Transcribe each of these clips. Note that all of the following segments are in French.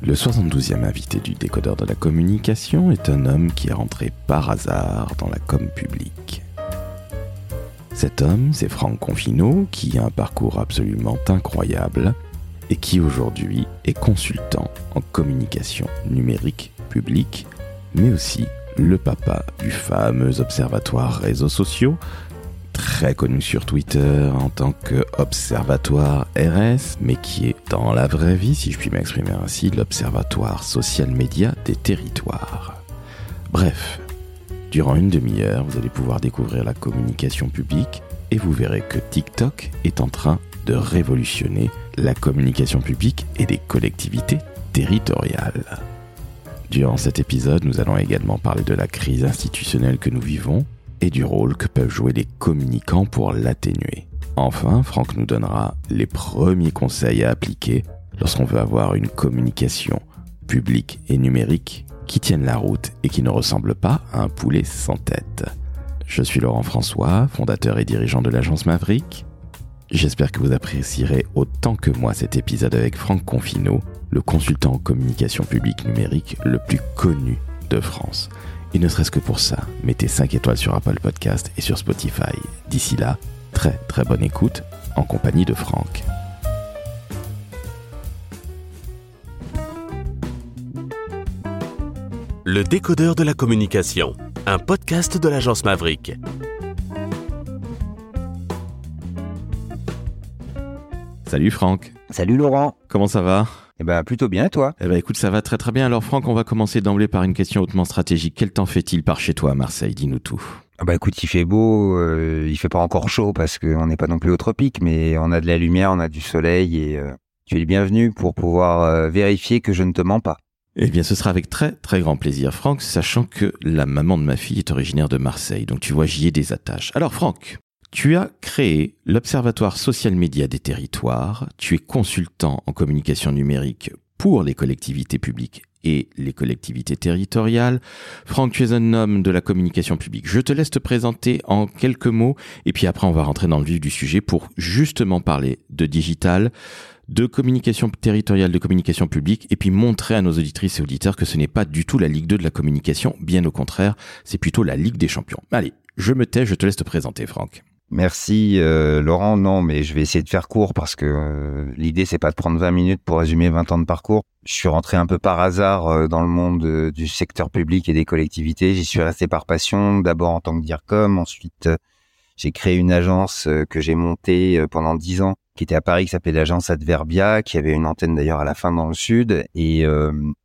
Le 72e invité du décodeur de la communication est un homme qui est rentré par hasard dans la com publique. Cet homme, c'est Franck Confino, qui a un parcours absolument incroyable et qui aujourd'hui est consultant en communication numérique publique, mais aussi le papa du fameux observatoire réseaux sociaux, très connu sur Twitter en tant que Observatoire RS, mais qui est dans la vraie vie, si je puis m'exprimer ainsi, l'Observatoire social média des territoires. Bref, durant une demi-heure, vous allez pouvoir découvrir la communication publique et vous verrez que TikTok est en train de révolutionner la communication publique et des collectivités territoriales. Durant cet épisode, nous allons également parler de la crise institutionnelle que nous vivons et du rôle que peuvent jouer les communicants pour l'atténuer. Enfin, Franck nous donnera les premiers conseils à appliquer lorsqu'on veut avoir une communication publique et numérique qui tienne la route et qui ne ressemble pas à un poulet sans tête. Je suis Laurent François, fondateur et dirigeant de l'agence Maverick. J'espère que vous apprécierez autant que moi cet épisode avec Franck Confino, le consultant en communication publique numérique le plus connu de France. Et ne serait-ce que pour ça, mettez 5 étoiles sur Apple Podcast et sur Spotify. D'ici là, très très bonne écoute en compagnie de Franck. Le décodeur de la communication, un podcast de l'agence Maverick. Salut Franck, Salut Laurent. comment ça va? Eh ben plutôt bien toi. Eh ben écoute, ça va très très bien. Alors Franck, on va commencer d'emblée par une question hautement stratégique. Quel temps fait-il par chez toi à Marseille? Dis-nous tout. Ah bah écoute, il fait beau, euh, il fait pas encore chaud parce qu'on n'est pas non plus au tropique, mais on a de la lumière, on a du soleil et euh, tu es le bienvenu pour pouvoir euh, vérifier que je ne te mens pas. Eh bien, ce sera avec très très grand plaisir, Franck, sachant que la maman de ma fille est originaire de Marseille, donc tu vois, j'y ai des attaches. Alors, Franck, tu as créé l'Observatoire social média des territoires, tu es consultant en communication numérique pour les collectivités publiques et les collectivités territoriales. Franck, tu es un homme de la communication publique. Je te laisse te présenter en quelques mots, et puis après, on va rentrer dans le vif du sujet pour justement parler de digital, de communication territoriale, de communication publique, et puis montrer à nos auditrices et auditeurs que ce n'est pas du tout la Ligue 2 de la communication, bien au contraire, c'est plutôt la Ligue des champions. Allez, je me tais, je te laisse te présenter, Franck. Merci euh, Laurent. Non, mais je vais essayer de faire court parce que euh, l'idée c'est pas de prendre 20 minutes pour résumer 20 ans de parcours. Je suis rentré un peu par hasard euh, dans le monde du secteur public et des collectivités. J'y suis resté par passion, d'abord en tant que DIRCOM, ensuite j'ai créé une agence que j'ai montée pendant 10 ans qui était à Paris, qui s'appelait l'agence Adverbia, qui avait une antenne d'ailleurs à la fin dans le sud. Et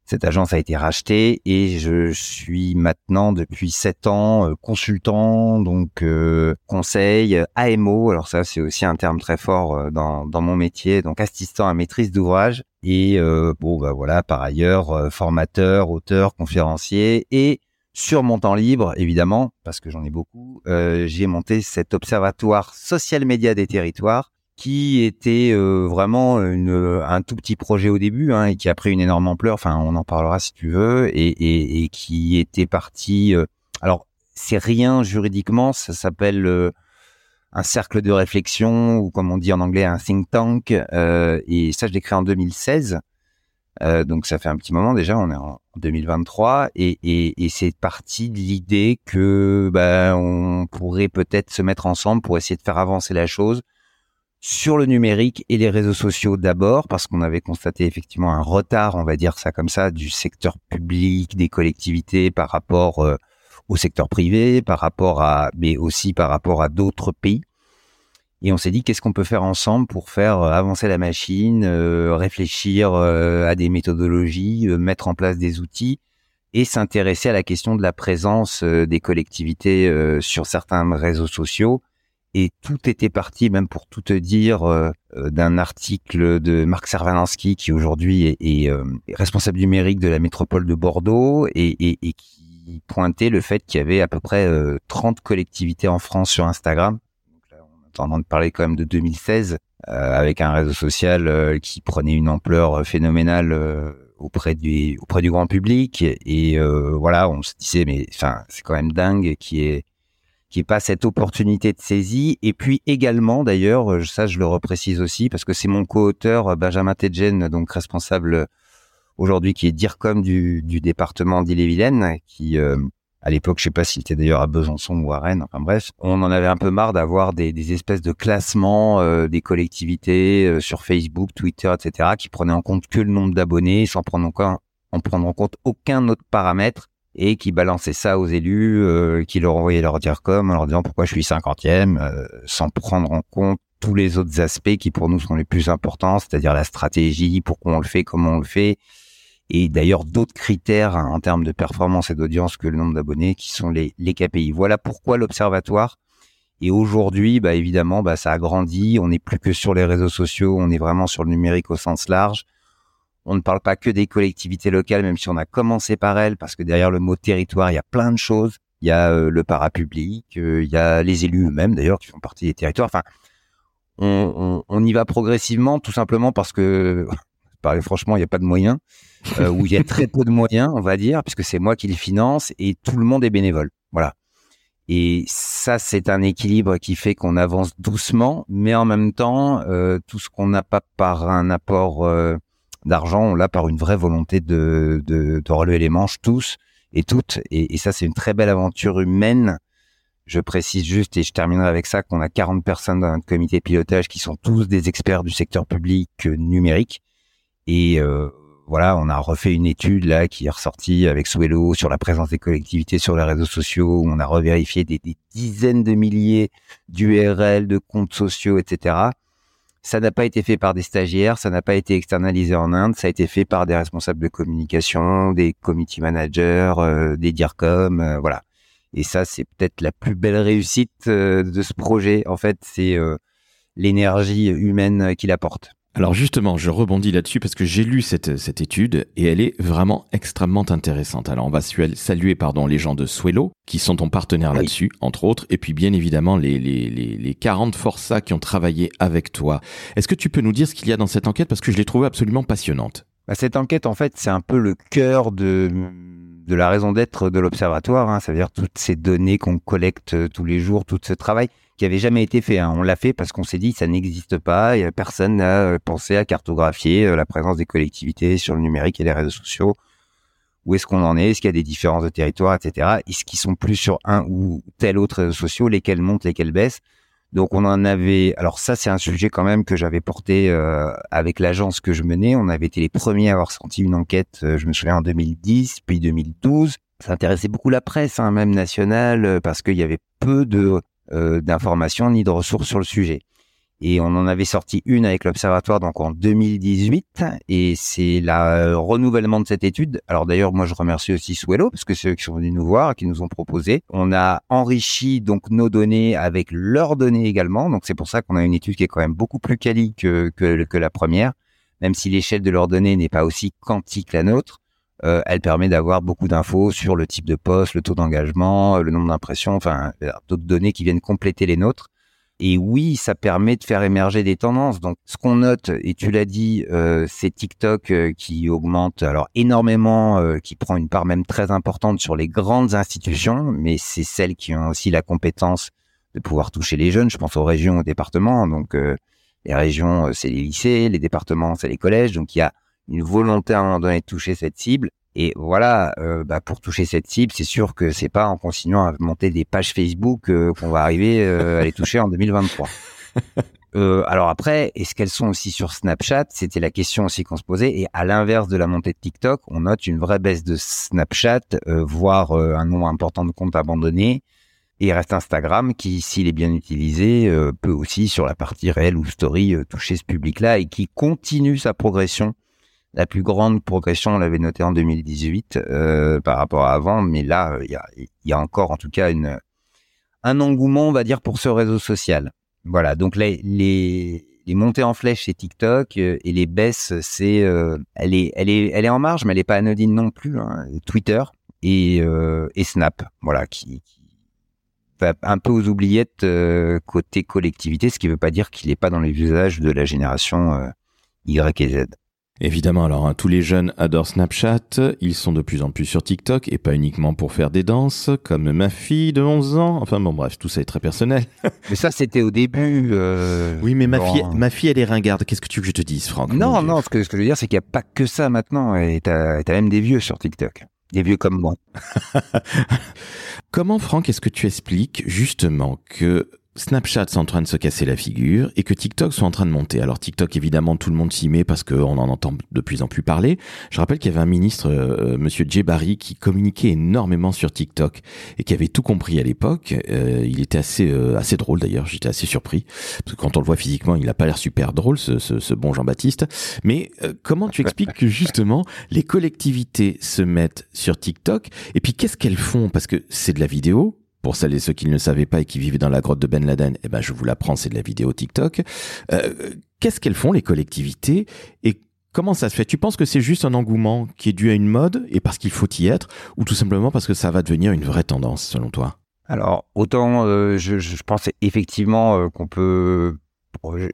cette agence a été rachetée et je suis maintenant depuis sept ans euh, consultant, donc euh, conseil, AMO. Alors ça, c'est aussi un terme très fort euh, dans, dans mon métier, donc assistant à maîtrise d'ouvrage. Et bon, bah voilà, par ailleurs, formateur, auteur, conférencier et sur mon temps libre, évidemment, parce que j'en ai beaucoup, j'ai monté cet observatoire social média des territoires qui était euh, vraiment une, un tout petit projet au début hein, et qui a pris une énorme ampleur. Enfin, on en parlera si tu veux, et, et, et qui était parti. euh, alors, c'est rien juridiquement, ça s'appelle euh, un cercle de réflexion ou comme on dit en anglais un think tank. euh, et ça, je l'ai créé en 2016. Euh, donc ça fait un petit moment déjà, on est en 2023 et, et, c'est parti de l'idée que ben on pourrait peut-être se mettre ensemble pour essayer de faire avancer la chose sur le numérique et les réseaux sociaux d'abord parce qu'on avait constaté effectivement un retard, on va dire ça comme ça, du secteur public, des collectivités par rapport euh, au secteur privé, par rapport à mais aussi par rapport à d'autres pays. Et on s'est dit qu'est-ce qu'on peut faire ensemble pour faire euh, avancer la machine, euh, réfléchir à des méthodologies, mettre en place des outils et s'intéresser à la question de la présence des collectivités sur certains réseaux sociaux. Et tout était parti, même pour tout te dire, euh, euh, d'un article de Marc Servalansky qui aujourd'hui est, est, euh, responsable numérique de la métropole de Bordeaux et, qui pointait le fait qu'il y avait à peu près euh, 30 collectivités en France sur Instagram. Donc là, on est en train de parler quand même de 2016 euh, avec un réseau social qui prenait une ampleur phénoménale auprès du auprès du grand public et voilà on se disait mais enfin c'est quand même dingue qui est qui pas cette opportunité de saisie et puis également d'ailleurs euh, ça je le reprécise aussi parce que c'est mon co-auteur euh, Benjamin Tedjen donc responsable aujourd'hui qui est DIRCOM du, département d'Ille-et-Vilaine, qui à l'époque, je sais pas s'il était d'ailleurs à Besançon ou à Rennes. Enfin bref, on en avait un peu marre d'avoir des, espèces de classements des collectivités sur Facebook, Twitter, etc., qui prenaient en compte que le nombre d'abonnés, sans en prendre en compte aucun autre paramètre et qui balançaient ça aux élus, euh, qui leur envoyaient leur dire comme en leur disant pourquoi je suis cinquantième, euh, sans prendre en compte tous les autres aspects qui pour nous sont les plus importants, c'est-à-dire la stratégie, pourquoi on le fait, comment on le fait, et d'ailleurs d'autres critères hein, en termes de performance et d'audience que le nombre d'abonnés, qui sont les, les KPI. Voilà pourquoi l'observatoire. Et aujourd'hui, bah évidemment, bah ça a grandi. On n'est plus que sur les réseaux sociaux, on est vraiment sur le numérique au sens large. On ne parle pas que des collectivités locales, même si on a commencé par elles, parce que derrière le mot territoire, il y a plein de choses. Il y a euh, le parapublic, euh, il y a les élus eux-mêmes d'ailleurs qui font partie des territoires. Enfin, on, y va progressivement, tout simplement parce que, franchement, il n'y a pas de moyens, euh, ou il y a très peu de moyens, on va dire, puisque c'est moi qui les finance et tout le monde est bénévole. Voilà. Et ça, c'est un équilibre qui fait qu'on avance doucement, mais en même temps, tout ce qu'on n'a pas par un apport d'argent, on l'a par une vraie volonté de, de, relever les manches tous et toutes. Et, ça, c'est une très belle aventure humaine. Je précise juste, et je terminerai avec ça, qu'on a 40 personnes dans notre comité de pilotage qui sont tous des experts du secteur public euh, numérique. Et euh, voilà, on a refait une étude là qui est ressortie avec Swello sur la présence des collectivités sur les réseaux sociaux. Où on a revérifié des, des dizaines de milliers d'URL, de comptes sociaux, etc. Ça n'a pas été fait par des stagiaires, ça n'a pas été externalisé en Inde, ça a été fait par des responsables de communication, des committee managers, euh, des DIRCOM, euh, voilà. Et ça, c'est peut-être la plus belle réussite euh, de ce projet. En fait, c'est l'énergie humaine qu'il apporte. Alors justement, je rebondis là-dessus parce que j'ai lu cette, cette étude et elle est vraiment extrêmement intéressante. Alors on va saluer pardon les gens de Swello qui sont ton partenaire là-dessus, entre autres, et puis bien évidemment les, les, les, les 40 Forçats qui ont travaillé avec toi. Est-ce que tu peux nous dire ce qu'il y a dans cette enquête? Parce que je l'ai trouvée absolument passionnante. Bah, Cette enquête, en fait, c'est un peu le cœur de de la raison d'être de l'observatoire, hein, ça veut dire toutes ces données qu'on collecte tous les jours, tout ce travail qui avait jamais été fait. Hein. On l'a fait parce qu'on s'est dit ça n'existe pas personne n'a euh, pensé à cartographier euh, la présence des collectivités sur le numérique et les réseaux sociaux. Où est-ce qu'on en est? Est-ce qu'il y a des différences de territoire, etc. Est-ce qu'ils sont plus sur un ou tel autre réseau social? Lesquels montent, lesquels baissent? Donc on en avait. Alors ça, c'est un sujet quand même que j'avais porté euh, avec l'agence que je menais. On avait été les premiers à avoir senti une enquête. je me souviens en 2010, puis 2012. Ça intéressait beaucoup la presse, hein, même nationale, parce qu'il y avait peu de euh, d'informations ni de ressources sur le sujet. Et on en avait sorti une avec l'Observatoire donc en 2018 et c'est le euh, renouvellement de cette étude. Alors d'ailleurs moi je remercie aussi Swello parce que c'est eux qui sont venus nous voir qui nous ont proposé. On a enrichi donc nos données avec leurs données également. Donc c'est pour ça qu'on a une étude qui est quand même beaucoup plus quali que, que, que la première, même si l'échelle de leurs données n'est pas aussi quantique que la nôtre. Euh, elle permet d'avoir beaucoup d'infos sur le type de poste, le taux d'engagement, le nombre d'impressions, enfin d'autres données qui viennent compléter les nôtres. Et oui, ça permet de faire émerger des tendances. Donc, ce qu'on note, et tu l'as dit, euh, c'est TikTok euh, qui augmente alors énormément, euh, qui prend une part même très importante sur les grandes institutions, mais c'est celles qui ont aussi la compétence de pouvoir toucher les jeunes. Je pense aux régions, aux départements. Donc, les régions, c'est les lycées, les départements, c'est les collèges. Donc, il y a une volonté à un moment donné de toucher cette cible. Et voilà, euh, bah pour toucher cette cible, c'est sûr que c'est pas en continuant à monter des pages Facebook euh, qu'on va arriver euh, à les toucher en 2023. alors après, est-ce qu'elles sont aussi sur Snapchat? C'était la question aussi qu'on se posait. Et à l'inverse de la montée de TikTok, on note une vraie baisse de Snapchat, voire un nombre important de comptes abandonnés. Et il reste Instagram qui, s'il est bien utilisé, peut aussi sur la partie réelle ou story toucher ce public-là et qui continue sa progression la plus grande progression, on l'avait noté en 2018 euh, par rapport à avant, mais là, il y a, encore en tout cas une, un engouement, on va dire, pour ce réseau social. Voilà, donc les, les, montées en flèche, c'est TikTok euh, et les baisses, c'est, euh, elle est, elle est, en marge, mais elle est pas anodine non plus. Hein, Twitter et, et Snap, voilà, qui, qui, va un peu aux oubliettes côté collectivité, ce qui veut pas dire qu'il n'est pas dans les usages de la génération Y et Z. Évidemment, alors hein, tous les jeunes adorent Snapchat, ils sont de plus en plus sur TikTok et pas uniquement pour faire des danses, comme ma fille de 11 ans. Enfin bon, bref, tout ça est très personnel. mais ça, c'était au début. Euh, oui, mais ma fille, ma fille, elle est ringarde. Qu'est-ce que tu veux que je te dise, Franck? Non, non, ce que, ce que je veux dire, c'est qu'il n'y a pas que ça maintenant. Et t'as as même des vieux sur TikTok. Des vieux comme moi. Comment, Franck, est-ce que tu expliques justement que Snapchat est en train de se casser la figure et que TikTok soit en train de monter. Alors TikTok, évidemment, tout le monde s'y met parce qu'on en entend de plus en plus parler. Je rappelle qu'il y avait un ministre, euh, Monsieur Djebari, qui communiquait énormément sur TikTok et qui avait tout compris à l'époque. Euh, il était assez euh, assez drôle d'ailleurs. J'étais assez surpris parce que quand on le voit physiquement, il n'a pas l'air super drôle, ce, ce, ce bon Jean-Baptiste. Mais comment tu expliques que justement les collectivités se mettent sur TikTok et puis qu'est-ce qu'elles font? Parce que c'est de la vidéo, pour celles et ceux qui ne le savaient pas et qui vivaient dans la grotte de Ben Laden, eh ben je vous l'apprends, c'est de la vidéo TikTok. Euh, Qu'est-ce qu'elles font les collectivités et comment ça se fait? Tu penses que c'est juste un engouement qui est dû à une mode et parce qu'il faut y être, ou tout simplement parce que ça va devenir une vraie tendance selon toi? Alors autant euh, je, pense effectivement euh, qu'on peut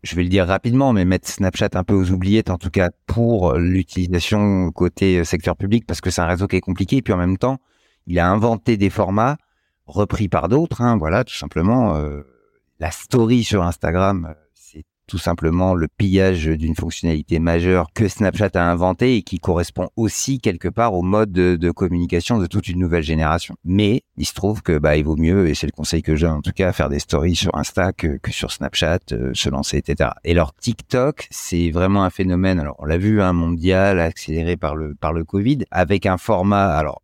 je vais le dire rapidement, mais mettre Snapchat un peu aux oubliettes, en tout cas pour l'utilisation côté secteur public, parce que c'est un réseau qui est compliqué. Et puis en même temps, il a inventé des formats repris par d'autres. Hein, voilà, tout simplement. Euh, la story sur Instagram, euh, c'est tout simplement le pillage d'une fonctionnalité majeure que Snapchat a inventé et qui correspond aussi quelque part au mode de, communication de toute une nouvelle génération. Mais il se trouve que bah il vaut mieux, et c'est le conseil que j'ai en tout cas, faire des stories sur Insta que, que sur Snapchat, euh, se lancer, etc. Et alors TikTok, c'est vraiment un phénomène. Alors on l'a vu, un hein, mondial accéléré par le par le Covid, avec un format. Alors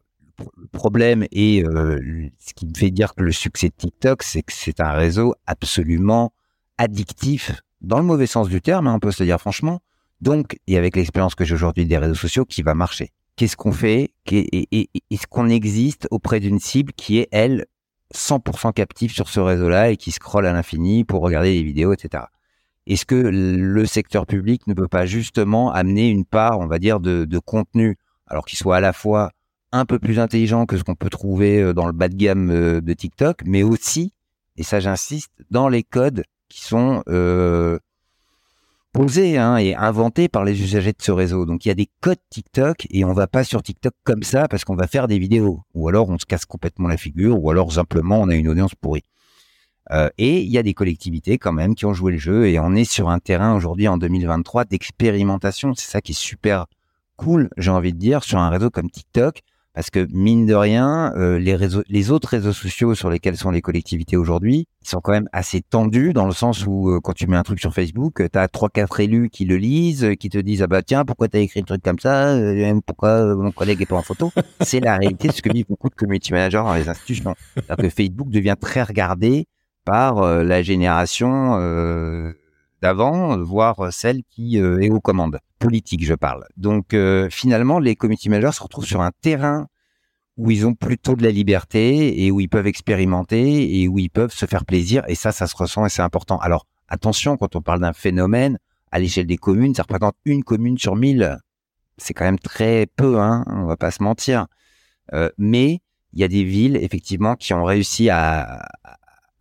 le problème et euh, ce qui me fait dire que le succès de TikTok, c'est que c'est un réseau absolument addictif, dans le mauvais sens du terme, hein, on peut se le dire franchement. Donc, et avec l'expérience que j'ai aujourd'hui des réseaux sociaux, qui va marcher. Qu'est-ce qu'on fait? Est-ce qu'on existe auprès d'une cible qui est, elle, 100% captive sur ce réseau-là et qui scrolle à l'infini pour regarder les vidéos, etc. Est-ce que le secteur public ne peut pas justement amener une part, on va dire, de, de contenu, alors qu'il soit à la fois un peu plus intelligent que ce qu'on peut trouver euh, dans le bas de gamme euh, de TikTok, mais aussi, et ça j'insiste, dans les codes qui sont euh, posés hein, et inventés par les usagers de ce réseau. Donc il y a des codes TikTok et on va pas sur TikTok comme ça parce qu'on va faire des vidéos, ou alors on se casse complètement la figure, ou alors simplement on a une audience pourrie. et il y a des collectivités quand même qui ont joué le jeu et on est sur un terrain aujourd'hui en 2023 d'expérimentation. C'est ça qui est super cool, j'ai envie de dire, sur un réseau comme TikTok parce que mine de rien, euh, les réseaux, les autres réseaux sociaux sur lesquels sont les collectivités aujourd'hui, ils sont quand même assez tendus dans le sens où euh, quand tu mets un truc sur Facebook, tu as trois quatre élus qui le lisent, qui te disent ah bah tiens pourquoi t'as écrit un truc comme ça, euh, pourquoi mon collègue est pas en photo? C'est la réalité de ce que vivent beaucoup de community managers dans les institutions. que Facebook devient très regardé par la génération d'avant, voire celle qui est aux commandes politique, je parle. Donc euh, finalement, les community managers se retrouvent sur un terrain où ils ont plutôt de la liberté et où ils peuvent expérimenter et où ils peuvent se faire plaisir. Et ça, ça se ressent et c'est important. Alors attention, quand on parle d'un phénomène à l'échelle des communes, ça représente une commune sur mille. C'est quand même très peu, hein, on va pas se mentir. Euh, mais il y a des villes effectivement qui ont réussi à,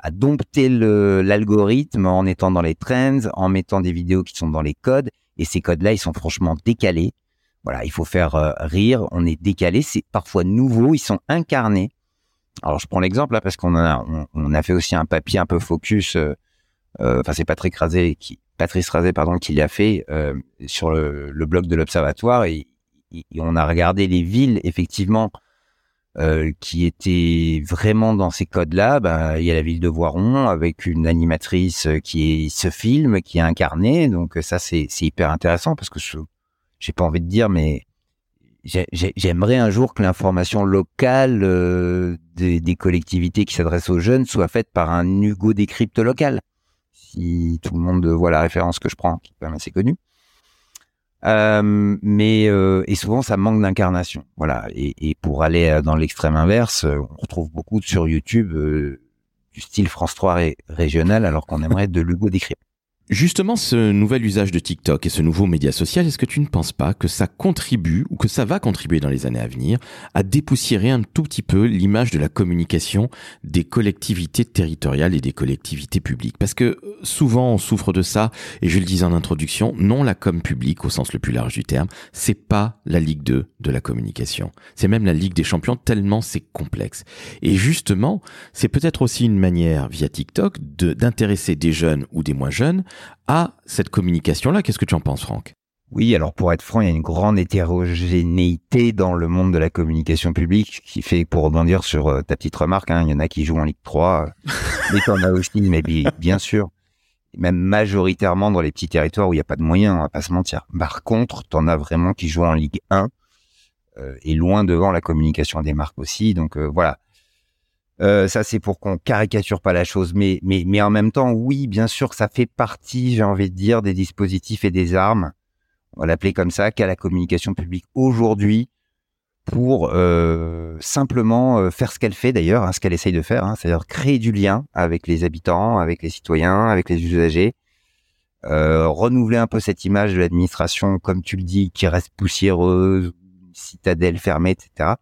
à dompter l'algorithme en étant dans les trends, en mettant des vidéos qui sont dans les codes et ces codes-là, ils sont franchement décalés. Voilà, il faut faire euh, rire. On est décalé. C'est parfois nouveau. Ils sont incarnés. Alors, je prends l'exemple là parce qu'on a, on, a fait aussi un papier un peu focus. Euh, euh, enfin, c'est Patrick Razé qui, Patrice Razé, pardon, qui l'a fait sur le, blog de l'Observatoire et, on a regardé les villes effectivement euh, qui était vraiment dans ces codes-là, ben, il y a la ville de Voiron avec une animatrice euh, qui est ce film, qui est incarnée. Donc euh, ça, c'est hyper intéressant parce que je j'ai pas envie de dire, mais j'aimerais un jour que l'information locale des, des, collectivités qui s'adressent aux jeunes soit faite par un Hugo Décrypte local. Si tout le monde voit la référence que je prends, qui est même assez connue. Euh, mais euh, et souvent ça manque d'incarnation. Voilà. Et, pour aller euh, dans l'extrême inverse, euh, on retrouve beaucoup sur YouTube du style France 3 régional, alors qu'on aimerait de Lugo Décrypte. Justement, ce nouvel usage de TikTok et ce nouveau média social, est-ce que tu ne penses pas que ça contribue ou que ça va contribuer dans les années à venir à dépoussiérer un tout petit peu l'image de la communication des collectivités territoriales et des collectivités publiques? Parce que euh, souvent on souffre de ça, et je le disais en introduction, non la com publique au sens le plus large du terme, c'est pas la Ligue 2 de la communication. C'est même la Ligue des champions tellement c'est complexe. Et justement, c'est peut-être aussi une manière via TikTok d'intéresser des jeunes ou des moins jeunes à cette communication-là. Qu'est-ce que tu en penses, Franck? Oui, alors pour être franc, il y a une grande hétérogénéité dans le monde de la communication publique, qui fait, pour rebondir sur euh, ta petite remarque, hein, il y en a qui jouent en Ligue 3, euh, mais t'en as aussi, mais bien sûr, même majoritairement dans les petits territoires où il n'y a pas de moyens, on va pas se mentir. Par contre, t'en as vraiment qui jouent en Ligue 1, euh, et loin devant la communication des marques aussi, donc voilà. Euh, ça, c'est pour qu'on caricature pas la chose, mais, en même temps, oui, bien sûr ça fait partie, j'ai envie de dire, des dispositifs et des armes, on va l'appeler comme ça, qu'a la communication publique aujourd'hui pour euh, simplement euh, faire ce qu'elle fait d'ailleurs, hein, ce qu'elle essaye de faire, hein, c'est-à-dire créer du lien avec les habitants, avec les citoyens, avec les usagers, renouveler un peu cette image de l'administration, comme tu le dis, qui reste poussiéreuse, citadelle fermée, etc.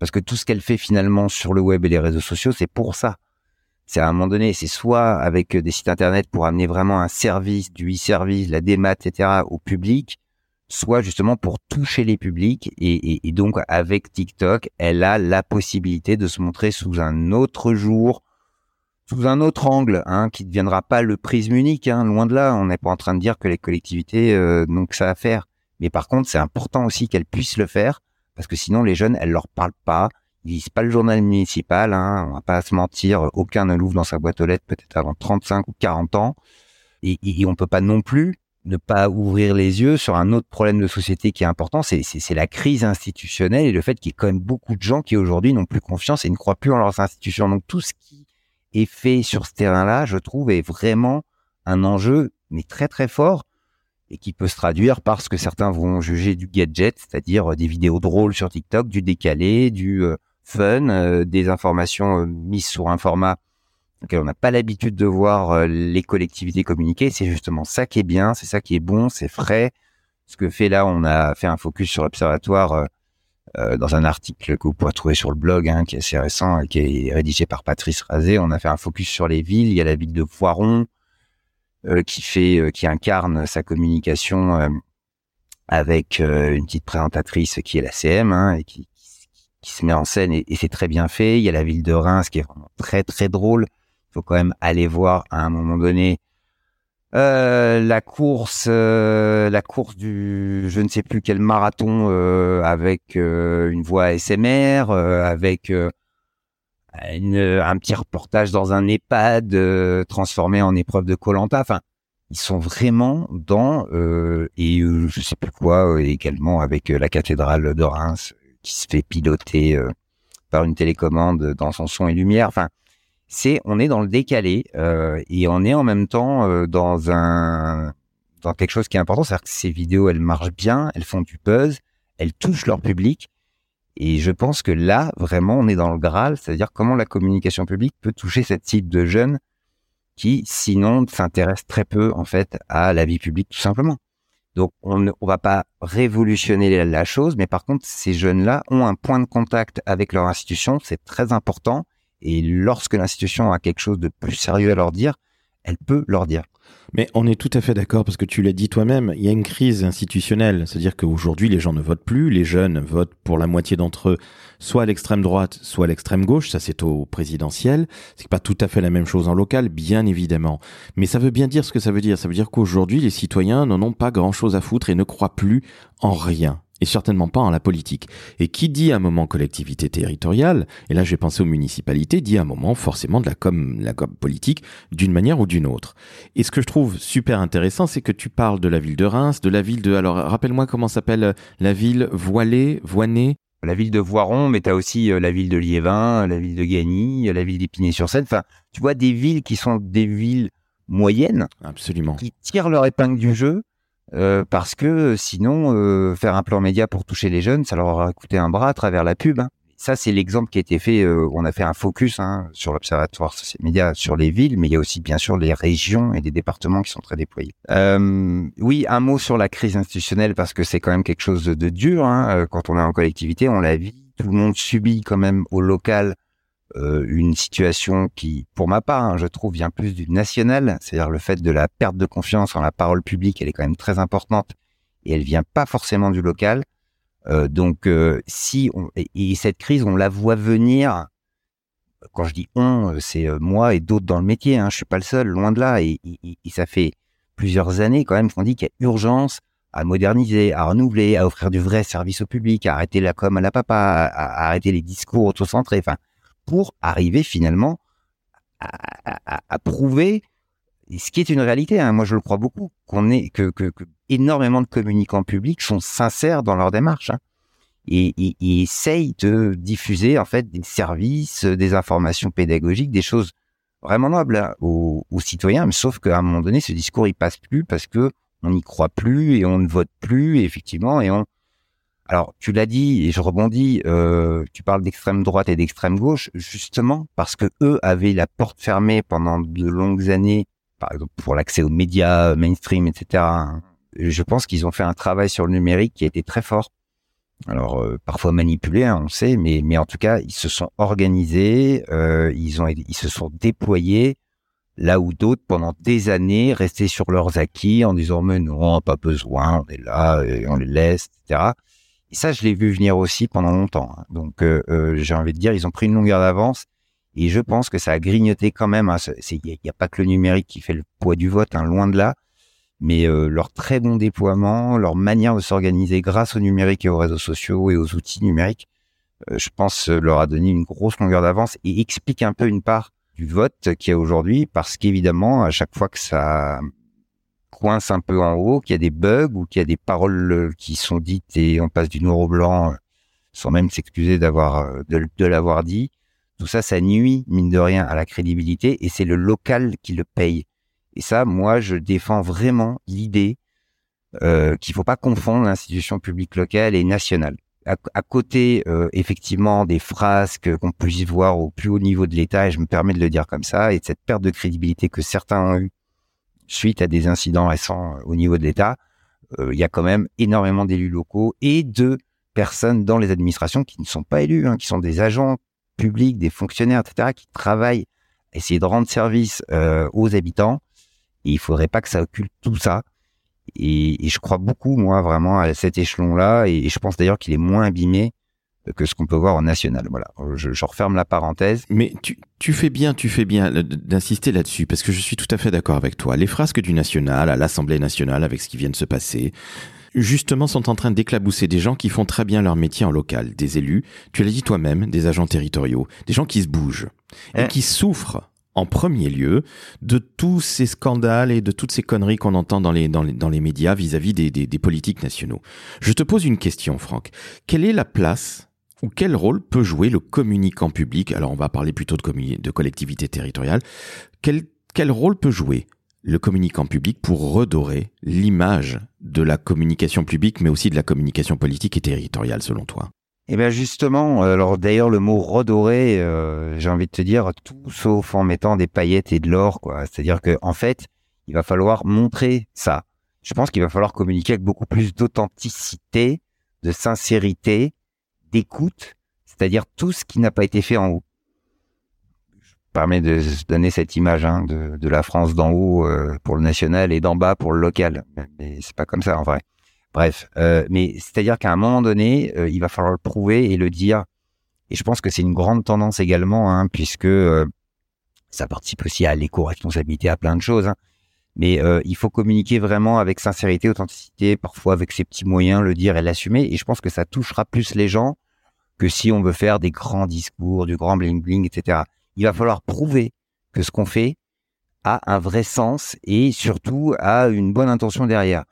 Parce que tout ce qu'elle fait finalement sur le web et les réseaux sociaux, c'est pour ça. C'est à un moment donné, c'est soit avec des sites internet pour amener vraiment un service, du e-service, la démat, etc. au public, soit justement pour toucher les publics. Et, et, donc avec TikTok, elle a la possibilité de se montrer sous un autre jour, sous un autre angle, hein, qui ne deviendra pas le prisme unique. Hein, loin de là, on n'est pas en train de dire que les collectivités euh, n'ont que ça à faire. Mais par contre, c'est important aussi qu'elles puissent le faire parce que sinon les jeunes, elles leur parlent pas, ils lisent pas le journal municipal, hein, on va pas se mentir, aucun ne l'ouvre dans sa boîte aux lettres peut-être avant 35 ou 40 ans, et, et, on peut pas non plus ne pas ouvrir les yeux sur un autre problème de société qui est important, c'est la crise institutionnelle et le fait qu'il y ait quand même beaucoup de gens qui aujourd'hui n'ont plus confiance et ne croient plus en leurs institutions. Donc tout ce qui est fait sur ce terrain-là, je trouve, est vraiment un enjeu, mais très très fort et qui peut se traduire par ce que certains vont juger du gadget, c'est-à-dire euh, des vidéos drôles sur TikTok, du décalé, du euh, fun, euh, des informations mises sur un format auquel on n'a pas l'habitude de voir les collectivités communiquer. C'est justement ça qui est bien, c'est ça qui est bon, c'est frais. Ce que fait là, on a fait un focus sur l'observatoire dans un article que vous pourrez trouver sur le blog, hein, qui est assez récent et qui est rédigé par Patrice Razé. On a fait un focus sur les villes. Il y a la ville de Voiron, euh, qui fait, euh, qui incarne sa communication euh, avec une petite présentatrice qui est la CM hein, et qui, qui, se met en scène et, c'est très bien fait. Il y a la ville de Reims qui est vraiment très très drôle. Il faut quand même aller voir à un moment donné euh, la course, la course du, je ne sais plus quel marathon avec une voix ASMR, avec un petit reportage dans un EHPAD euh, transformé en épreuve de Colanta. Enfin, ils sont vraiment dans euh, et euh, je sais plus quoi également avec la cathédrale de Reims qui se fait piloter par une télécommande dans son son et lumière. Enfin, c'est on est dans le décalé et on est en même temps dans un dans quelque chose qui est important, c'est-à-dire que ces vidéos elles marchent bien, elles font du buzz, elles touchent leur public et je pense que là, vraiment, on est dans le Graal, c'est-à-dire comment la communication publique peut toucher cette cible de jeunes qui, sinon, s'intéressent très peu, en fait, à la vie publique, tout simplement. Donc, on ne va pas révolutionner la chose, mais par contre, ces jeunes-là ont un point de contact avec leur institution, c'est très important. Et lorsque l'institution a quelque chose de plus sérieux à leur dire, elle peut leur dire. Mais on est tout à fait d'accord parce que tu l'as dit toi-même, il y a une crise institutionnelle, c'est-à-dire qu'aujourd'hui les gens ne votent plus, les jeunes votent pour la moitié d'entre eux, soit à l'extrême droite, soit à l'extrême gauche, ça c'est au présidentiel, c'est pas tout à fait la même chose en local, bien évidemment. Mais ça veut bien dire ce que ça veut dire, ça veut dire qu'aujourd'hui les citoyens n'en ont pas grand-chose à foutre et ne croient plus en rien et certainement pas en la politique. Et qui dit un moment collectivité territoriale, et là j'ai pensé aux municipalités, dit un moment forcément de la com, la com politique d'une manière ou d'une autre. Et ce que je trouve super intéressant, c'est que tu parles de la ville de Reims, de la ville de, alors rappelle-moi comment s'appelle la ville voilée, voinée. La ville de Voiron, mais tu as aussi euh, la ville de Liévin, la ville de Gagny, la ville d'Épinay-sur-Seine. Enfin, tu vois des villes qui sont des villes moyennes. Absolument. Qui tirent leur épingle du jeu euh, parce que sinon, euh, faire un plan média pour toucher les jeunes, ça leur aura coûté un bras à travers la pub. Hein. ça, c'est l'exemple qui a été fait. Euh, on a fait un focus hein, sur l'observatoire social média sur les villes, mais il y a aussi bien sûr les régions et les départements qui sont très déployés. Euh, oui, un mot sur la crise institutionnelle parce que c'est quand même quelque chose de, dur. Hein, euh, quand on est en collectivité, on la vit. Tout le monde subit quand même au local euh, une situation qui, pour ma part, hein, je trouve, vient plus du national. C'est-à-dire le fait de la perte de confiance en la parole publique, elle est quand même très importante et elle vient pas forcément du local. Euh, donc, euh, si on, et, cette crise, on la voit venir. Quand je dis on, c'est moi et d'autres dans le métier. Hein, je suis pas le seul, loin de là. Et, ça fait plusieurs années quand même qu'on dit qu'il y a urgence à moderniser, à renouveler, à offrir du vrai service au public, à arrêter la com à la papa, à, arrêter les discours autocentrés. Enfin, pour arriver finalement à, prouver ce qui est une réalité. Hein, moi, je le crois beaucoup qu'on est que, énormément de communicants publics sont sincères dans leur démarche hein, et, et, essayent de diffuser en fait des services, des informations pédagogiques, des choses vraiment nobles hein, aux, citoyens. Mais sauf qu'à un moment donné, ce discours il passe plus parce que on n'y croit plus et on ne vote plus effectivement et on alors, tu l'as dit et je rebondis. Euh, tu parles d'extrême droite et d'extrême gauche, justement parce que eux avaient la porte fermée pendant de longues années, par exemple pour l'accès aux médias mainstream, etc je pense qu'ils ont fait un travail sur le numérique qui a été très fort. Alors euh, parfois manipulé, hein, on sait, mais mais en tout cas ils se sont organisés, euh, ils ont ils se sont déployés là où d'autres pendant des années restaient sur leurs acquis en disant mais non pas besoin, on est là, et on les laisse, etc. Et ça je l'ai vu venir aussi pendant longtemps. Hein. Donc euh, euh, j'ai envie de dire ils ont pris une longueur d'avance et je pense que ça a grignoté quand même. Il n'y a, a, pas que le numérique qui fait le poids du vote, hein, loin de là mais euh, leur très bon déploiement, leur manière de s'organiser grâce au numérique et aux réseaux sociaux et aux outils numériques, euh, je pense euh, leur a donné une grosse longueur d'avance et explique un peu une part du vote qu'il y a aujourd'hui, parce qu'évidemment, à chaque fois que ça coince un peu en haut, qu'il y a des bugs ou qu'il y a des paroles qui sont dites et on passe du noir au blanc sans même s'excuser d'avoir de, de l'avoir dit, tout ça, ça nuit mine de rien à la crédibilité et c'est le local qui le paye. Et ça, moi, je défends vraiment l'idée euh, qu'il faut pas confondre l'institution publique locale et nationale. À, côté, euh, effectivement, des frasques qu'on puisse voir au plus haut niveau de l'État, et je me permets de le dire comme ça, et de cette perte de crédibilité que certains ont eu suite à des incidents récents euh, au niveau de l'État, euh, il y a quand même énormément d'élus locaux et de personnes dans les administrations qui ne sont pas élus, hein, qui sont des agents publics, des fonctionnaires, etc., qui travaillent à essayer de rendre service euh, aux habitants et il faudrait pas que ça occulte tout ça. Et, et je crois beaucoup, moi, vraiment, à cet échelon-là. Et, je pense d'ailleurs qu'il est moins abîmé que ce qu'on peut voir en national. Voilà, je, je referme la parenthèse. Mais tu, tu fais bien, tu fais bien d'insister là-dessus, parce que je suis tout à fait d'accord avec toi. Les frasques du national à l'Assemblée nationale, avec ce qui vient de se passer, justement sont en train d'éclabousser des gens qui font très bien leur métier en local, des élus, tu l'as dit toi-même, des agents territoriaux, des gens qui se bougent et eh. qui souffrent en premier lieu de tous ces scandales et de toutes ces conneries qu'on entend dans les, dans les, dans les médias vis-à-vis des, des, des, politiques nationaux. Je te pose une question, Franck. Quelle est la place ou quel rôle peut jouer le communicant public? Alors on va parler plutôt de, de collectivité territoriale. Quel, quel rôle peut jouer le communicant public pour redorer l'image de la communication publique, mais aussi de la communication politique et territoriale, selon toi? Eh bien justement, alors d'ailleurs le mot redorer, euh, j'ai envie de te dire tout sauf en mettant des paillettes et de l'or, quoi. C'est-à-dire que en fait, il va falloir montrer ça. Je pense qu'il va falloir communiquer avec beaucoup plus d'authenticité, de sincérité, d'écoute, c'est-à-dire tout ce qui n'a pas été fait en haut. Je permets de donner cette image hein, de, la France d'en haut euh, pour le national et d'en bas pour le local, mais c'est pas comme ça en vrai. Bref, euh, mais c'est-à-dire qu'à un moment donné, euh, il va falloir le prouver et le dire. Et je pense que c'est une grande tendance également, hein, puisque ça participe aussi à l'éco-responsabilité, à plein de choses. Hein. Mais il faut communiquer vraiment avec sincérité, authenticité, parfois avec ses petits moyens, le dire et l'assumer. Et je pense que ça touchera plus les gens que si on veut faire des grands discours, du grand bling bling, etc. Il va falloir prouver que ce qu'on fait a un vrai sens et surtout a une bonne intention derrière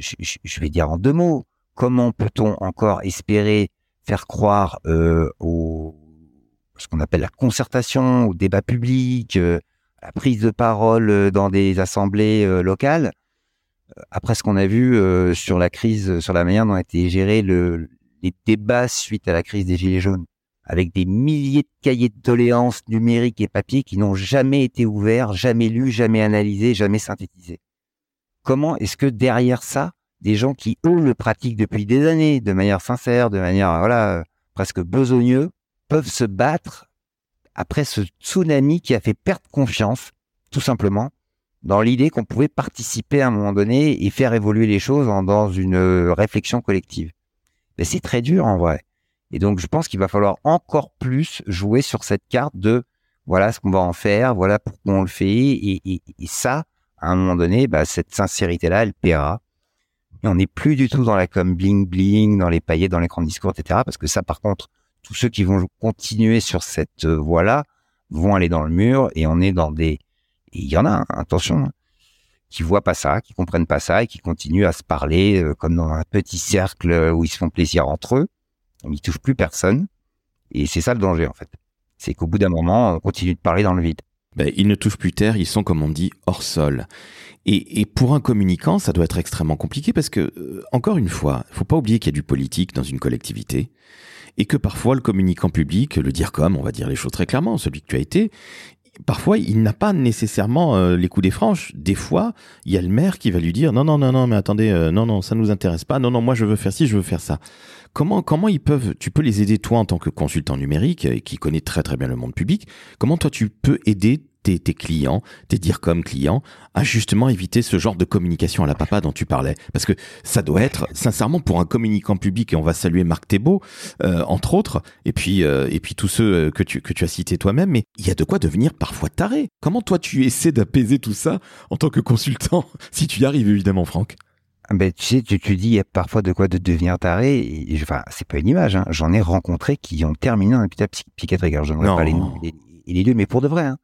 je, vais dire en deux mots, comment peut-on encore espérer faire croire euh, au ce qu'on appelle la concertation, au débat public, euh, la prise de parole euh, dans des assemblées euh, locales, après ce qu'on a vu sur la crise, sur la manière dont a été géré le, les débats suite à la crise des gilets jaunes, avec des milliers de cahiers de doléances numériques et papier qui n'ont jamais été ouverts, jamais lus, jamais analysés, jamais synthétisés. Comment est-ce que derrière ça, des gens qui eux le pratiquent depuis des années, de manière sincère, de manière voilà presque besogneux, peuvent se battre après ce tsunami qui a fait perdre confiance, tout simplement, dans l'idée qu'on pouvait participer à un moment donné et faire évoluer les choses dans une euh, réflexion collective. Mais c'est très dur en vrai. Et donc je pense qu'il va falloir encore plus jouer sur cette carte de voilà ce qu'on va en faire, voilà pourquoi on le fait, et, ça, à un moment donné, bah, cette sincérité-là, elle paiera. Et on n'est plus du tout dans la com bling bling, dans les paillettes, dans les grands discours, etc. Parce que ça, par contre, tous ceux qui vont continuer sur cette euh, voie-là vont aller dans le mur et on est dans des il y en a, hein, attention, hein, qui voient pas ça, qui comprennent pas ça et qui continuent à se parler euh, comme dans un petit cercle euh, où ils se font plaisir entre eux. Ils touchent plus personne. Et c'est ça le danger, en fait. C'est qu'au bout d'un moment, on continue de parler dans le vide. Ben, ils ne touchent plus terre, ils sont, comme on dit, hors sol. Et, et, pour un communicant, ça doit être extrêmement compliqué parce que, euh, encore une fois, il faut pas oublier qu'il y a du politique dans une collectivité et que parfois le communicant public, le dire comme, on va dire les choses très clairement, celui que tu as été, parfois, il n'a pas nécessairement euh, les coups des franches. Des fois, il y a le maire qui va lui dire non, non, non, non, mais attendez, euh, non, non, ça nous intéresse pas. Non, non, moi je veux faire ci, je veux faire ça. Comment, comment ils peuvent, tu peux les aider toi en tant que consultant numérique et qui connaît très très bien le monde public. Comment toi tu peux aider tes, tes clients, tes dire comme clients, à justement éviter ce genre de communication à la papa dont tu parlais. Parce que ça doit être, sincèrement, pour un communicant public, et on va saluer Marc Thébault, euh, entre autres, et puis, euh, et puis tous ceux euh, que tu, que tu as cités toi-même, mais il y a de quoi devenir parfois taré. Comment toi tu essaies d'apaiser tout ça en tant que consultant, si tu y arrives évidemment, Franck? Ah ben, tu sais, tu, tu dis, il y a parfois de quoi de devenir taré. Et, enfin, c'est pas une image. Hein. J'en ai rencontré qui ont terminé un hôpital psychiatrique. Alors, je ne pas les noms et les, lieux, mais pour de vrai. Hein.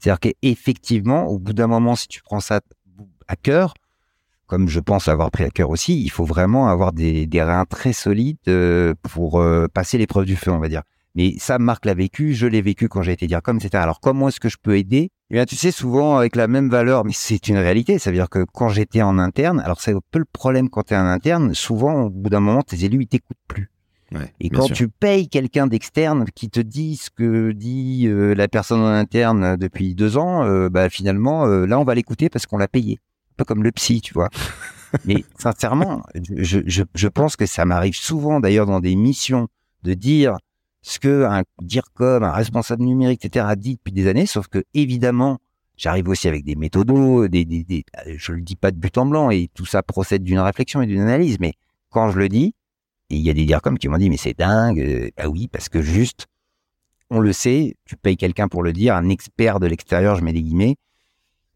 C'est-à-dire qu'effectivement, au bout d'un moment, si tu prends ça à cœur, comme je pense avoir pris à cœur aussi, il faut vraiment avoir des, des reins très solides euh, pour euh, passer l'épreuve du feu, on va dire. Mais ça, Marc l'a vécu, je l'ai vécu quand j'ai été dire comme, etc. Alors, comment est-ce que je peux aider? Eh bien, tu sais, souvent avec la même valeur, mais c'est une réalité. Ça veut dire que quand j'étais en interne, alors c'est un peu le problème quand tu es en interne, souvent, au bout d'un moment, tes élus, ils t'écoutent plus et quand tu payes quelqu'un d'externe qui te dit ce que dit euh, la personne en interne depuis deux ans, euh, bah finalement, euh, là, on va l'écouter parce qu'on l'a payé. Un peu comme le psy, tu vois. Mais sincèrement, je, je, je pense que ça m'arrive souvent, d'ailleurs, dans des missions, de dire ce que un dire comme un responsable numérique, etc., a dit depuis des années, sauf que évidemment, j'arrive aussi avec des méthodos, des, des, des, je le dis pas de but en blanc, et tout ça procède d'une réflexion et d'une analyse, mais quand je le dis, et il y a des DIRCOM qui m'ont dit, mais c'est dingue. Ah oui, parce que juste, on le sait, tu payes quelqu'un pour le dire, un expert de l'extérieur, je mets des guillemets,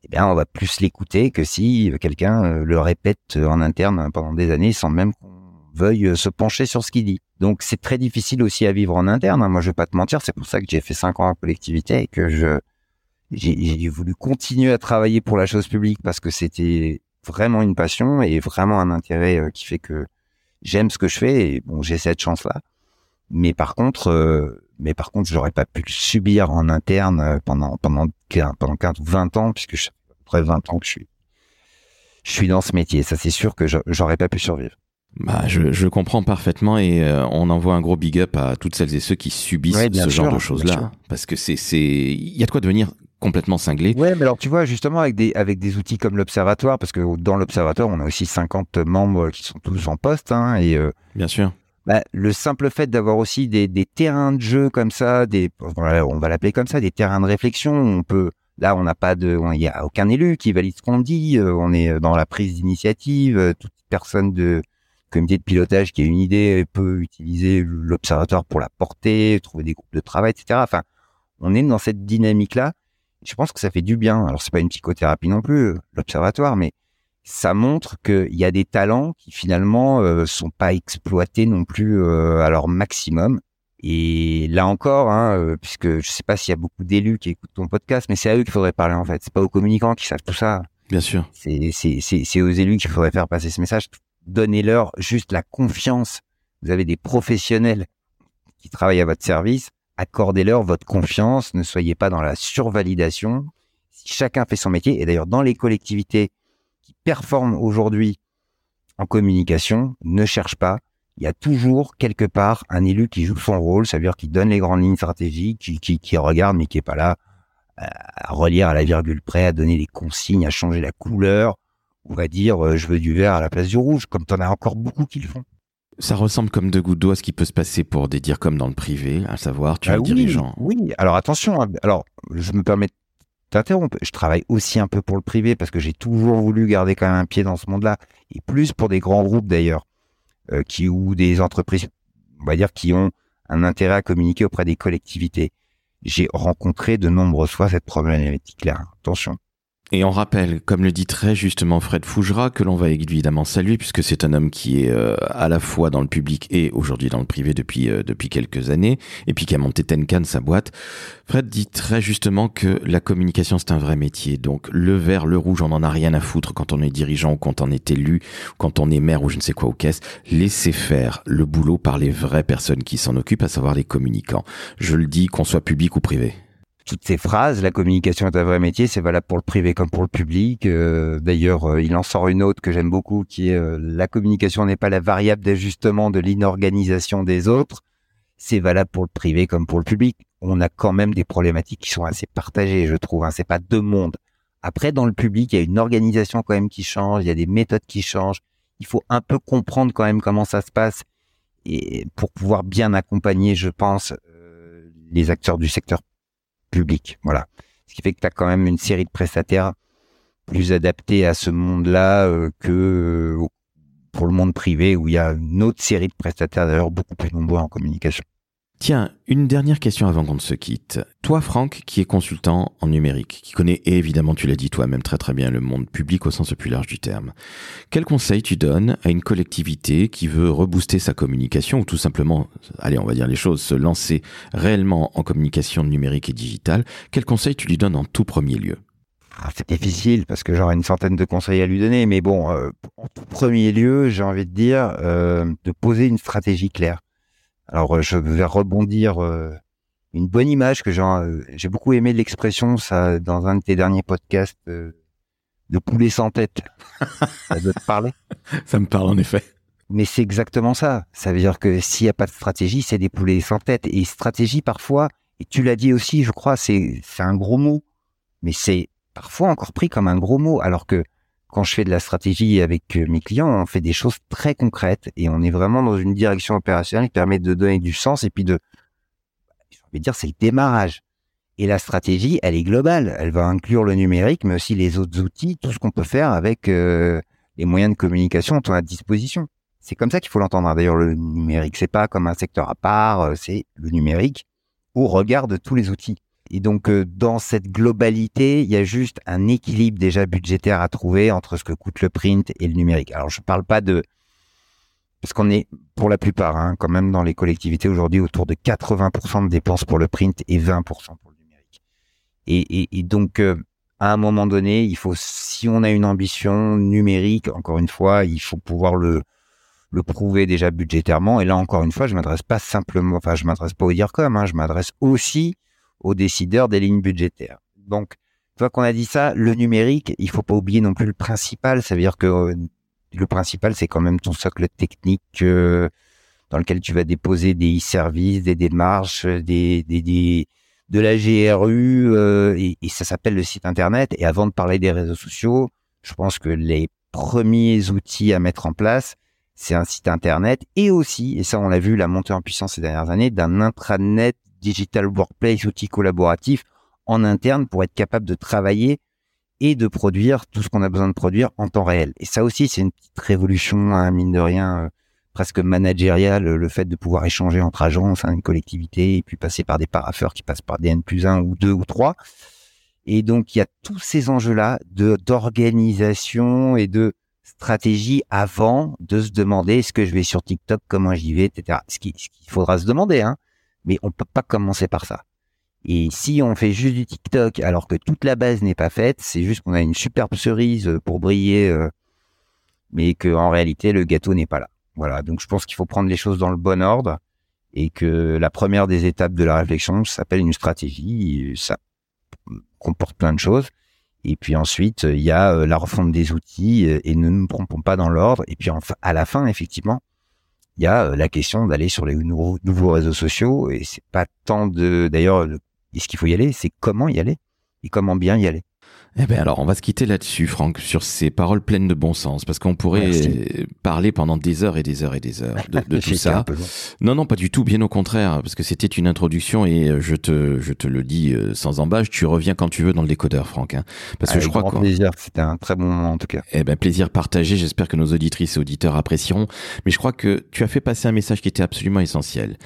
eh bien, on va plus l'écouter que si quelqu'un euh, le répète en interne pendant des années sans même qu'on veuille euh, se pencher sur ce qu'il dit. Donc, c'est très difficile aussi à vivre en interne. Hein. Moi, je vais pas te mentir, c'est pour ça que j'ai fait cinq ans en collectivité et que je, j'ai voulu continuer à travailler pour la chose publique parce que c'était vraiment une passion et vraiment un intérêt euh, qui fait que j'aime ce que je fais et bon, j'ai cette chance-là. Mais par contre, euh, mais par contre, j'aurais pas pu le subir en interne euh, pendant pendant pendant 15 ou 20 ans puisque je près 20 ans que je suis je suis dans ce métier. Ça, c'est sûr que j'aurais pas pu survivre. Bah, je, je comprends parfaitement et euh, on envoie un gros big up à toutes celles et ceux qui subissent ce genre de choses-là, parce que c'est c'est il y a de quoi devenir complètement cinglé. Ouais, mais alors tu vois justement avec des avec des outils comme l'observatoire, parce que dans l'observatoire on a aussi 50 membres qui sont tous en poste, hein, et euh, bien sûr. Bah, le simple fait d'avoir aussi des, des terrains de jeu comme ça, des on va l'appeler comme ça, des terrains de réflexion, on peut là on n'a pas de, il y a aucun élu qui valide ce qu'on dit, euh, on est dans la prise d'initiative, euh, toute personne de comité de pilotage qui a une idée peut utiliser l'observatoire pour la porter, trouver des groupes de travail, etc. Enfin, on est dans cette dynamique là je pense que ça fait du bien. Alors c'est pas une psychothérapie non plus, l'observatoire, mais ça montre qu'il y a des talents qui finalement euh, sont pas exploités non plus euh, à leur maximum. Et là encore, hein, euh, puisque je sais pas s'il y a beaucoup d'élus qui écoutent ton podcast, mais c'est à eux qu'il faudrait parler en fait. C'est pas aux communicants qui savent tout ça. Bien sûr. C'est c'est c'est aux élus qu'il faudrait faire passer ce message. Donnez-leur juste la confiance. Vous avez des professionnels qui travaillent à votre service accordez-leur votre confiance, ne soyez pas dans la survalidation. Chacun fait son métier, et d'ailleurs dans les collectivités qui performent aujourd'hui en communication, ne cherche pas, il y a toujours quelque part un élu qui joue son rôle, ça veut dire qu'il donne les grandes lignes stratégiques, qui, qui, qui regarde mais qui est pas là à relire à la virgule près, à donner les consignes, à changer la couleur, ou à dire euh, je veux du vert à la place du rouge, comme t'en as encore beaucoup qui le font. Ça ressemble comme deux gouttes d'eau à ce qui peut se passer pour des dire comme dans le privé, à savoir tu es Ah oui, dirigeant. Oui, alors attention, hein, alors je me permets de t'interrompre, je travaille aussi un peu pour le privé parce que j'ai toujours voulu garder quand même un pied dans ce monde-là, et plus pour des grands groupes d'ailleurs, euh, qui ou des entreprises, on va dire, qui ont un intérêt à communiquer auprès des collectivités. J'ai rencontré de nombreuses fois cette problématique-là. Attention. Et on rappelle, comme le dit très justement Fred Fougera, que l'on va évidemment saluer puisque c'est un homme qui est euh, à la fois dans le public et aujourd'hui dans le privé depuis euh, depuis quelques années, et puis qui a monté Tenkan sa boîte. Fred dit très justement que la communication c'est un vrai métier. Donc le vert, le rouge, on en a rien à foutre quand on est dirigeant ou quand on est élu, quand on est maire ou je ne sais quoi aux caisses. Laissez faire le boulot par les vraies personnes qui s'en occupent, à savoir les communicants. Je le dis, qu'on soit public ou privé toutes ces phrases, la communication est un vrai métier, c'est valable pour le privé comme pour le public. Euh, D'ailleurs, euh, il en sort une autre que j'aime beaucoup, qui est euh, la communication n'est pas la variable d'ajustement de l'inorganisation des autres. C'est valable pour le privé comme pour le public. On a quand même des problématiques qui sont assez partagées, je trouve. Hein. C'est pas deux mondes. Après, dans le public, il y a une organisation quand même qui change, il y a des méthodes qui changent. Il faut un peu comprendre quand même comment ça se passe et pour pouvoir bien accompagner, je pense, euh, les acteurs du secteur public. Voilà. Ce qui fait que tu as quand même une série de prestataires plus adaptés à ce monde-là euh, que euh, pour le monde privé où il y a une autre série de prestataires d'ailleurs beaucoup plus nombreux en communication. Tiens, une dernière question avant qu'on se quitte. Toi, Franck, qui est consultant en numérique, qui connaît évidemment, tu l'as dit toi-même très très bien, le monde public au sens le plus large du terme, quel conseil tu donnes à une collectivité qui veut rebooster sa communication ou tout simplement, allez, on va dire les choses, se lancer réellement en communication numérique et digitale? Quel conseil tu lui donnes en tout premier lieu? Ah, c'est difficile parce que j'aurais une centaine de conseils à lui donner, mais bon, euh, en tout premier lieu, j'ai envie de dire euh, de poser une stratégie claire. Alors, euh, je vais rebondir euh, une bonne image que j'ai euh, j'ai beaucoup aimé l'expression ça dans un de tes derniers podcasts de poulet sans tête. ça doit te parler? Ça me parle en effet. Mais c'est exactement ça. Ça veut dire que s'il n'y a pas de stratégie, c'est des poulets sans tête. Et stratégie, parfois, et tu l'as dit aussi, je crois, c'est c'est un gros mot, mais c'est parfois encore pris comme un gros mot, alors que quand je fais de la stratégie avec mes clients, on fait des choses très concrètes et on est vraiment dans une direction opérationnelle qui permet de donner du sens et puis de, je vais dire, c'est le démarrage. Et la stratégie, elle est globale. Elle va inclure le numérique, mais aussi les autres outils, tout ce qu'on peut faire avec euh, les moyens de communication dont on a disposition. C'est comme ça qu'il faut l'entendre. D'ailleurs, le numérique, c'est pas comme un secteur à part, c'est le numérique au regard de tous les outils. Et donc, euh, dans cette globalité, il y a juste un équilibre déjà budgétaire à trouver entre ce que coûte le print et le numérique. Alors, je parle pas de... Parce qu'on est, pour la plupart, hein, quand même dans les collectivités aujourd'hui, autour de 80% de dépenses pour le print et 20% pour le numérique. Et, donc, euh, à un moment donné, il faut, si on a une ambition numérique, encore une fois, il faut pouvoir le, le prouver déjà budgétairement. Et là, encore une fois, je m'adresse pas simplement, enfin, je m'adresse pas au dire comme, hein, je m'adresse aussi aux décideurs des lignes budgétaires. Donc, une fois qu'on a dit ça, le numérique, il faut pas oublier non plus le principal. Ça veut dire que euh, le principal, c'est quand même ton socle technique euh, dans lequel tu vas déposer des e-services, des démarches, des, de la GRU, euh, et, ça s'appelle le site internet. Et avant de parler des réseaux sociaux, je pense que les premiers outils à mettre en place, c'est un site internet et aussi, et ça on l'a vu, la montée en puissance ces dernières années, d'un intranet digital workplace, outils collaboratifs en interne pour être capable de travailler et de produire tout ce qu'on a besoin de produire en temps réel. Et ça aussi, c'est une petite révolution, hein, mine de rien, euh, presque managériale, le fait de pouvoir échanger entre agences, hein, une collectivité, et puis passer par des paraffeurs qui passent par des N plus 1 ou 2 ou 3. Et donc, il y a tous ces enjeux-là d'organisation et de stratégie avant de se demander est-ce que je vais sur TikTok, comment j'y vais, etc. Ce qu'il faudra se demander, hein, mais on peut pas commencer par ça. Et si on fait juste du TikTok alors que toute la base n'est pas faite, c'est juste qu'on a une superbe cerise pour briller, euh, mais que en réalité le gâteau n'est pas là. Voilà. Donc je pense qu'il faut prendre les choses dans le bon ordre et que la première des étapes de la réflexion s'appelle une stratégie. Ça comporte plein de choses. Et puis ensuite, il y a la refonte des outils et ne nous trompons pas dans l'ordre. Et puis à la fin, effectivement, il y a la question d'aller sur les nouveaux, nouveaux réseaux sociaux et c'est pas tant de d'ailleurs est-ce qu'il faut y aller, c'est comment y aller? Et comment bien y aller? Eh bien alors, on va se quitter là-dessus, Franck, sur ces paroles pleines de bon sens, parce qu'on pourrait parler pendant des heures et des heures et des heures de, tout ça. Non, non, pas du tout, bien au contraire, parce que c'était une introduction et euh, je te, je te le dis euh, sans embâche, tu reviens quand tu veux dans le décodeur, Franck. Hein, parce que je crois que plaisir, c'était un très bon moment en tout cas. Eh ben plaisir partagé. J'espère que nos auditrices et auditeurs apprécieront. Mais je crois que tu as fait passer un message qui était absolument essentiel.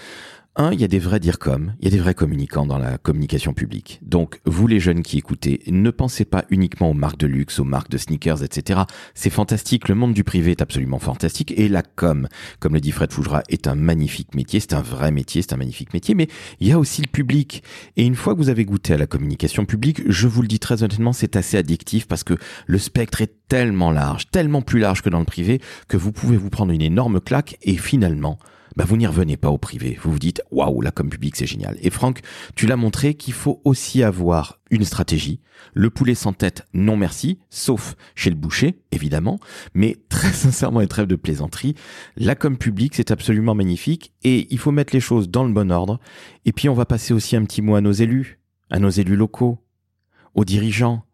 Un, il y a des vrais DIRCOM, il y a des vrais communicants dans la communication publique. Donc, vous les jeunes qui écoutez, ne pensez pas uniquement aux marques de luxe, aux marques de sneakers, etc. C'est fantastique, le monde du privé est absolument fantastique, et la com, comme le dit Fred Fougera, est un magnifique métier, c'est un vrai métier, c'est un magnifique métier, mais il y a aussi le public. Et une fois que vous avez goûté à la communication publique, je vous le dis très honnêtement, c'est assez addictif parce que le spectre est tellement large, tellement plus large que dans le privé, que vous pouvez vous prendre une énorme claque et finalement, bah vous n'y revenez pas au privé. Vous vous dites waouh, là comme public c'est génial. Et Franck, tu l'as montré qu'il faut aussi avoir une stratégie. Le poulet sans tête, non merci, sauf chez le boucher, évidemment. Mais très sincèrement et trêve de plaisanterie, la com public c'est absolument magnifique et il faut mettre les choses dans le bon ordre. Et puis on va passer aussi un petit mot à nos élus, à nos élus locaux, aux dirigeants,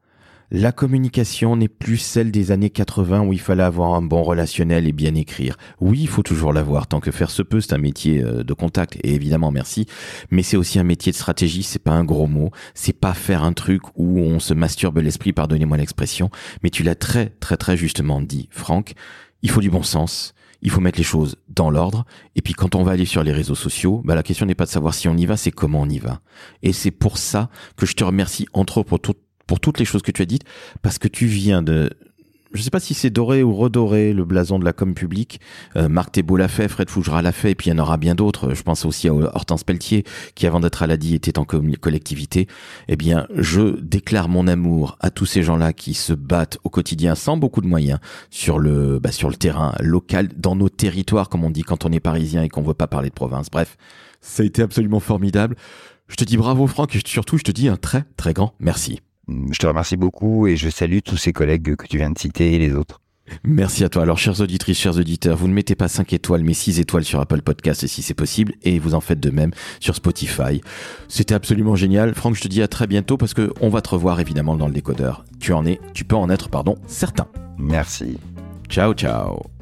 la communication n'est plus celle des années 80 où il fallait avoir un bon relationnel et bien écrire. Oui, il faut toujours l'avoir, tant que faire se peut, c'est un métier euh, de contact, et évidemment merci, mais c'est aussi un métier de stratégie, c'est pas un gros mot, c'est pas faire un truc où on se masturbe l'esprit, pardonnez-moi l'expression, mais tu l'as très très très justement dit, Franck, il faut du bon sens, il faut mettre les choses dans l'ordre. Et puis quand on va aller sur les réseaux sociaux, bah, la question n'est pas de savoir si on y va, c'est comment on y va. Et c'est pour ça que je te remercie entre autres pour tout, pour toutes les choses que tu as dites, parce que tu viens de je sais pas si c'est doré ou redoré le blason de la com publique. Euh, Marc Thébault l'a fait, Fred Fougera l'a fait, et puis il y en aura bien d'autres. Je pense aussi à Hortense Pelletier, qui avant d'être à l'ADI était en collectivité. Eh bien, je déclare mon amour à tous ces gens-là qui se battent au quotidien sans beaucoup de moyens sur le, bah, sur le terrain local, dans nos territoires, comme on dit quand on est parisien et qu'on veut pas parler de province. Bref, ça a été absolument formidable. Je te dis bravo Franck et surtout je te dis un très très grand merci. Je te remercie beaucoup et je salue tous ces collègues que tu viens de citer et les autres. Merci à toi. Alors, chers auditrices, chers auditeurs, vous ne mettez pas 5 étoiles, mais 6 étoiles sur Apple Podcast si c'est possible, et vous en faites de même sur Spotify. C'était absolument génial. Franck, je te dis à très bientôt parce que on va te revoir évidemment dans le décodeur. Tu en es, tu peux en être, pardon, certain. Merci. Ciao, ciao.